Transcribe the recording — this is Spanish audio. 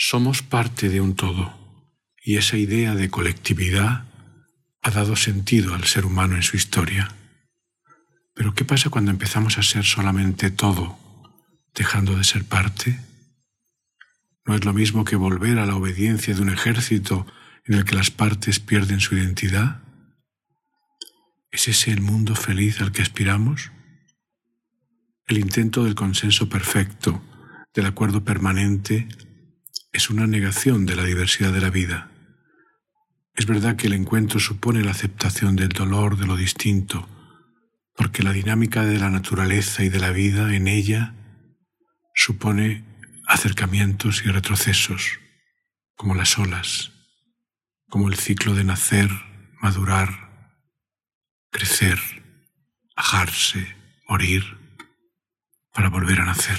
Somos parte de un todo y esa idea de colectividad ha dado sentido al ser humano en su historia. Pero ¿qué pasa cuando empezamos a ser solamente todo, dejando de ser parte? ¿No es lo mismo que volver a la obediencia de un ejército en el que las partes pierden su identidad? ¿Es ese el mundo feliz al que aspiramos? El intento del consenso perfecto, del acuerdo permanente, es una negación de la diversidad de la vida. Es verdad que el encuentro supone la aceptación del dolor de lo distinto, porque la dinámica de la naturaleza y de la vida en ella supone acercamientos y retrocesos, como las olas, como el ciclo de nacer, madurar, crecer, ajarse, morir, para volver a nacer.